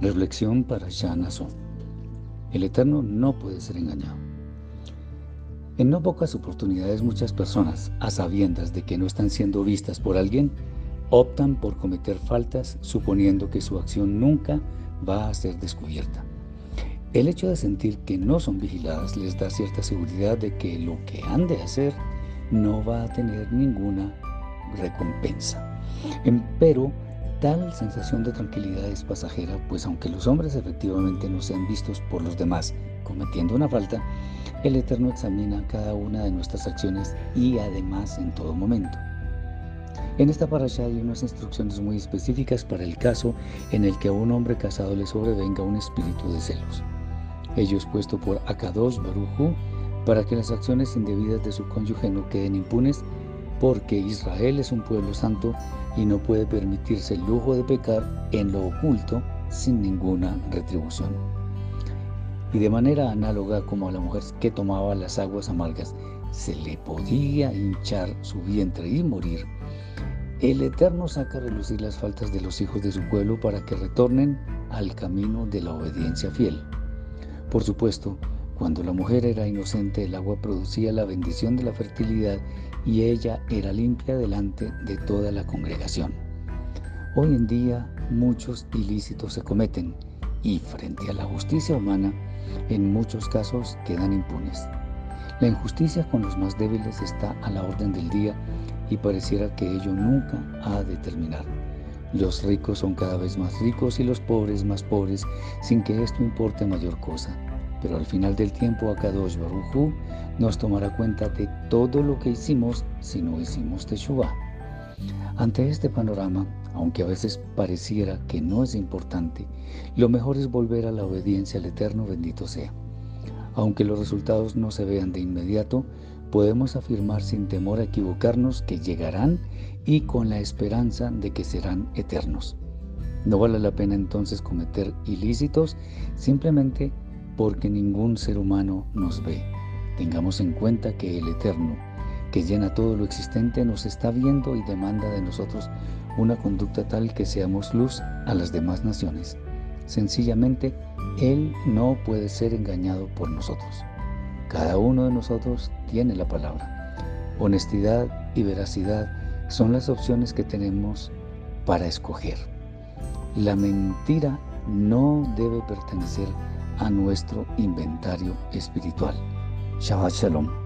Reflexión para Shanason. El Eterno no puede ser engañado. En no pocas oportunidades muchas personas, a sabiendas de que no están siendo vistas por alguien, optan por cometer faltas suponiendo que su acción nunca va a ser descubierta. El hecho de sentir que no son vigiladas les da cierta seguridad de que lo que han de hacer no va a tener ninguna recompensa. Pero Tal sensación de tranquilidad es pasajera, pues aunque los hombres efectivamente no sean vistos por los demás cometiendo una falta, el Eterno examina cada una de nuestras acciones y además en todo momento. En esta parasha hay unas instrucciones muy específicas para el caso en el que a un hombre casado le sobrevenga un espíritu de celos. Ello es puesto por Akadosh Baruchu para que las acciones indebidas de su cónyuge no queden impunes porque Israel es un pueblo santo y no puede permitirse el lujo de pecar en lo oculto sin ninguna retribución. Y de manera análoga como a la mujer que tomaba las aguas amargas, se le podía hinchar su vientre y morir, el Eterno saca a relucir las faltas de los hijos de su pueblo para que retornen al camino de la obediencia fiel. Por supuesto, cuando la mujer era inocente, el agua producía la bendición de la fertilidad y ella era limpia delante de toda la congregación. Hoy en día muchos ilícitos se cometen y frente a la justicia humana, en muchos casos quedan impunes. La injusticia con los más débiles está a la orden del día y pareciera que ello nunca ha de terminar. Los ricos son cada vez más ricos y los pobres más pobres sin que esto importe mayor cosa pero al final del tiempo Akadosh Baruchu nos tomará cuenta de todo lo que hicimos si no hicimos Teshuvah. Ante este panorama, aunque a veces pareciera que no es importante, lo mejor es volver a la obediencia al Eterno bendito sea. Aunque los resultados no se vean de inmediato, podemos afirmar sin temor a equivocarnos que llegarán y con la esperanza de que serán eternos. No vale la pena entonces cometer ilícitos simplemente porque ningún ser humano nos ve. Tengamos en cuenta que el Eterno, que llena todo lo existente, nos está viendo y demanda de nosotros una conducta tal que seamos luz a las demás naciones. Sencillamente, Él no puede ser engañado por nosotros. Cada uno de nosotros tiene la palabra. Honestidad y veracidad son las opciones que tenemos para escoger. La mentira no debe pertenecer a nuestro inventario espiritual. Shabbat Shalom.